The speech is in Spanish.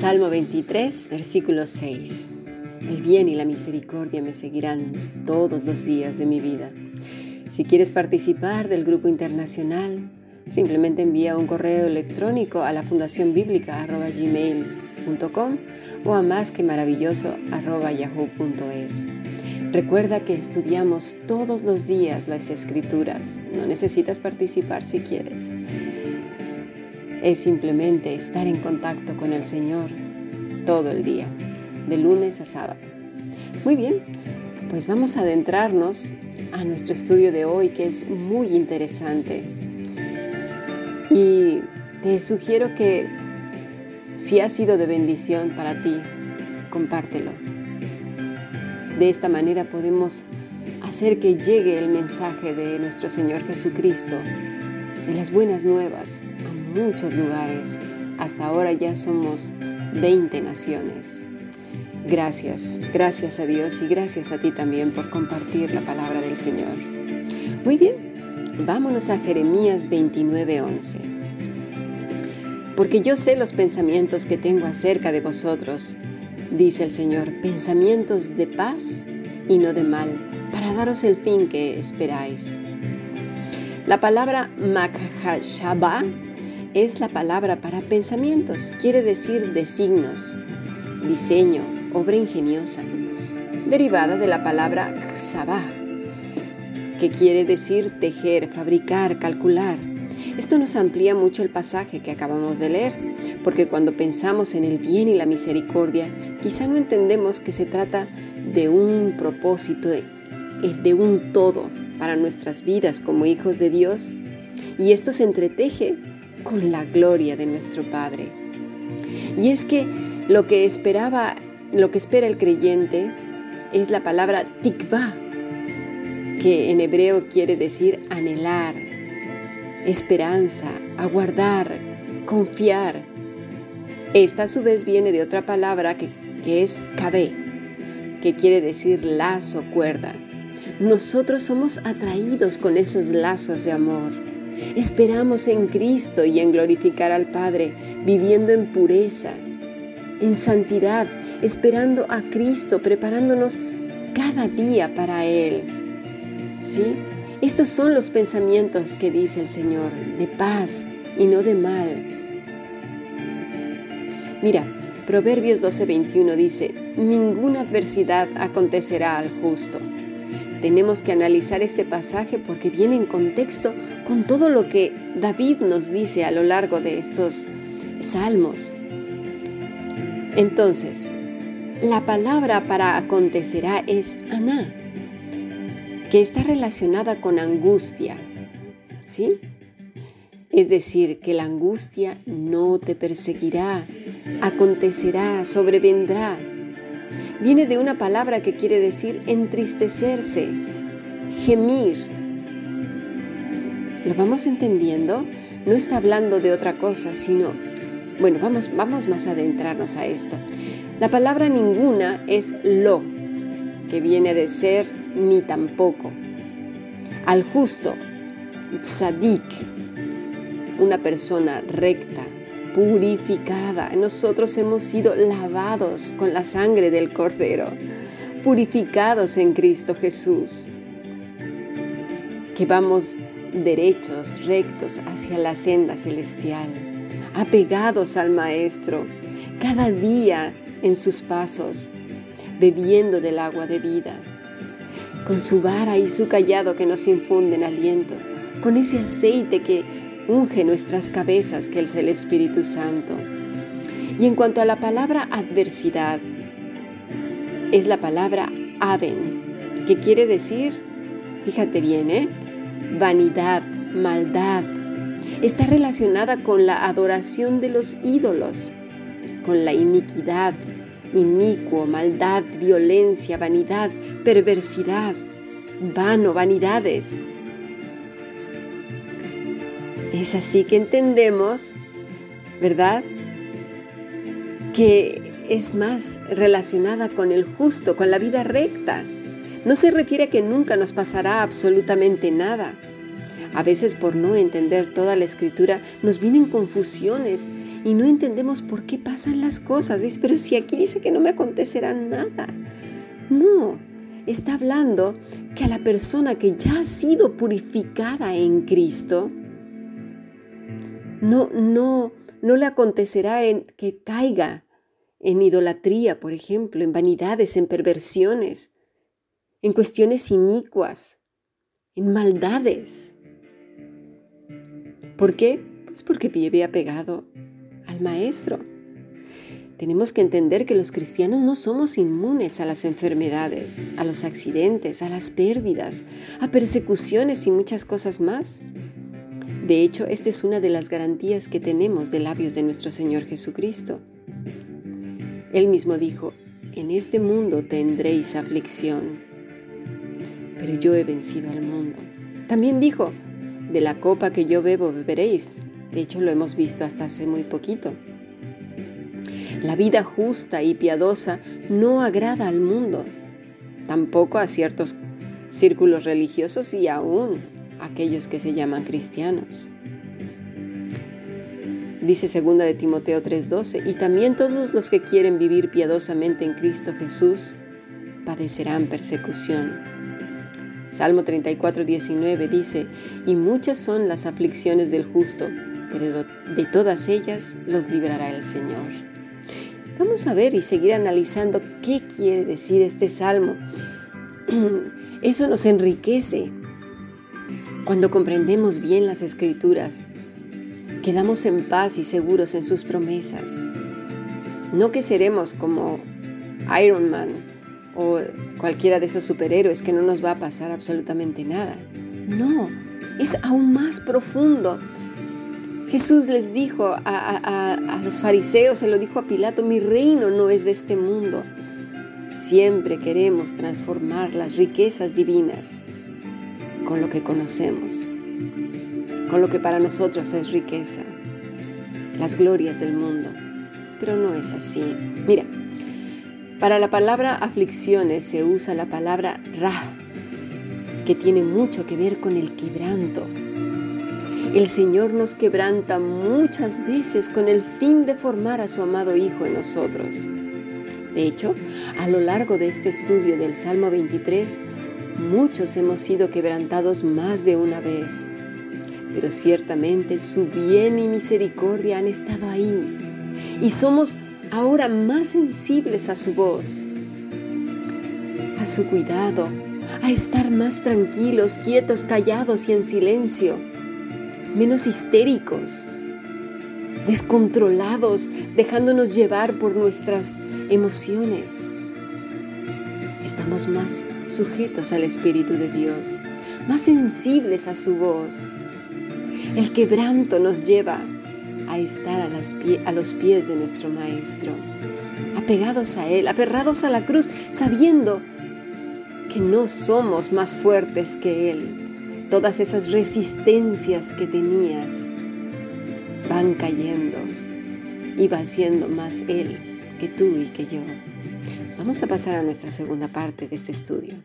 Salmo 23, versículo 6. El bien y la misericordia me seguirán todos los días de mi vida. Si quieres participar del grupo internacional, simplemente envía un correo electrónico a la fundación bíblica o a más que maravilloso yahoo.es. Recuerda que estudiamos todos los días las escrituras. No necesitas participar si quieres. Es simplemente estar en contacto con el Señor todo el día, de lunes a sábado. Muy bien, pues vamos a adentrarnos a nuestro estudio de hoy que es muy interesante. Y te sugiero que si ha sido de bendición para ti, compártelo. De esta manera podemos hacer que llegue el mensaje de nuestro Señor Jesucristo, de las buenas nuevas, muchos lugares. Hasta ahora ya somos 20 naciones. Gracias, gracias a Dios y gracias a ti también por compartir la palabra del Señor. Muy bien, vámonos a Jeremías 29:11. Porque yo sé los pensamientos que tengo acerca de vosotros, dice el Señor, pensamientos de paz y no de mal, para daros el fin que esperáis. La palabra makhashaba es la palabra para pensamientos, quiere decir designos, diseño, obra ingeniosa, derivada de la palabra xabá, que quiere decir tejer, fabricar, calcular. Esto nos amplía mucho el pasaje que acabamos de leer, porque cuando pensamos en el bien y la misericordia, quizá no entendemos que se trata de un propósito, de un todo para nuestras vidas como hijos de Dios, y esto se entreteje con la gloria de nuestro Padre. Y es que lo que esperaba lo que espera el creyente es la palabra tikva, que en hebreo quiere decir anhelar, esperanza, aguardar, confiar. Esta a su vez viene de otra palabra que, es kabé, que quiere decir lazo, cuerda. Nosotros somos atraídos con esos lazos de amor. Esperamos en Cristo y en glorificar al Padre, viviendo en pureza, en santidad, esperando a Cristo, preparándonos cada día para Él. ¿Sí? Estos son los pensamientos que dice el Señor, de paz y no de mal. Mira, Proverbios 12:21 dice, ninguna adversidad acontecerá al justo. Tenemos que analizar este pasaje porque viene en contexto con todo lo que David nos dice a lo largo de estos salmos. Entonces, la palabra para acontecerá es aná, que está relacionada con angustia, ¿sí? Es decir, que la angustia no te perseguirá, acontecerá, sobrevendrá. Viene de una palabra que quiere decir entristecerse, gemir. ¿Lo vamos entendiendo? No está hablando de otra cosa, sino, bueno, vamos, vamos más a adentrarnos a esto. La palabra ninguna es lo, que viene de ser ni tampoco. Al justo, tzadik, una persona recta, purificada. Nosotros hemos sido lavados con la sangre del Cordero, purificados en Cristo Jesús. Que vamos derechos, rectos hacia la senda celestial, apegados al Maestro, cada día en sus pasos, bebiendo del agua de vida, con su vara y su callado que nos infunden aliento, con ese aceite que unge nuestras cabezas, que es el Espíritu Santo. Y en cuanto a la palabra adversidad, es la palabra aven, que quiere decir, fíjate bien, ¿eh? vanidad, maldad. Está relacionada con la adoración de los ídolos, con la iniquidad, inicuo, maldad, violencia, vanidad, perversidad, vano, vanidades. Es así que entendemos, ¿verdad? Que es más relacionada con el justo, con la vida recta. No se refiere a que nunca nos pasará absolutamente nada. A veces por no entender toda la escritura nos vienen confusiones y no entendemos por qué pasan las cosas. Dice, pero si aquí dice que no me acontecerá nada. No, está hablando que a la persona que ya ha sido purificada en Cristo, no, no, no le acontecerá en que caiga en idolatría, por ejemplo, en vanidades, en perversiones, en cuestiones inicuas, en maldades. ¿Por qué? Pues porque vive apegado al Maestro. Tenemos que entender que los cristianos no somos inmunes a las enfermedades, a los accidentes, a las pérdidas, a persecuciones y muchas cosas más. De hecho, esta es una de las garantías que tenemos de labios de nuestro Señor Jesucristo. Él mismo dijo, en este mundo tendréis aflicción, pero yo he vencido al mundo. También dijo, de la copa que yo bebo beberéis. De hecho, lo hemos visto hasta hace muy poquito. La vida justa y piadosa no agrada al mundo, tampoco a ciertos círculos religiosos y aún aquellos que se llaman cristianos. Dice 2 de Timoteo 3:12, y también todos los que quieren vivir piadosamente en Cristo Jesús padecerán persecución. Salmo 34, 19 dice, y muchas son las aflicciones del justo, pero de todas ellas los librará el Señor. Vamos a ver y seguir analizando qué quiere decir este salmo. Eso nos enriquece. Cuando comprendemos bien las escrituras, quedamos en paz y seguros en sus promesas. No que seremos como Iron Man o cualquiera de esos superhéroes que no nos va a pasar absolutamente nada. No, es aún más profundo Jesús les dijo a, los fariseos, se lo dijo a Pilato, mi reino no es de este mundo. Siempre queremos transformar las riquezas divinas con lo que conocemos, con lo que para nosotros es riqueza, las glorias del mundo. Pero no es así. Mira, para la palabra aflicciones se usa la palabra ra, que tiene mucho que ver con el quebranto, el Señor nos quebranta muchas veces con el fin de formar a su amado Hijo en nosotros. De hecho, a lo largo de este estudio del Salmo 23, muchos hemos sido quebrantados más de una vez, pero ciertamente su bien y misericordia han estado ahí y somos ahora más sensibles a su voz, a su cuidado, a estar más tranquilos, quietos, callados y en silencio menos histéricos, descontrolados, dejándonos llevar por nuestras emociones. Estamos más sujetos al Espíritu de Dios, más sensibles a su voz. El quebranto nos lleva a estar a, los pies de nuestro Maestro, apegados a Él, aferrados a la cruz, sabiendo que no somos más fuertes que Él, todas esas resistencias que tenías van cayendo y va siendo más Él que tú y que yo. Vamos a pasar a nuestra segunda parte de este estudio.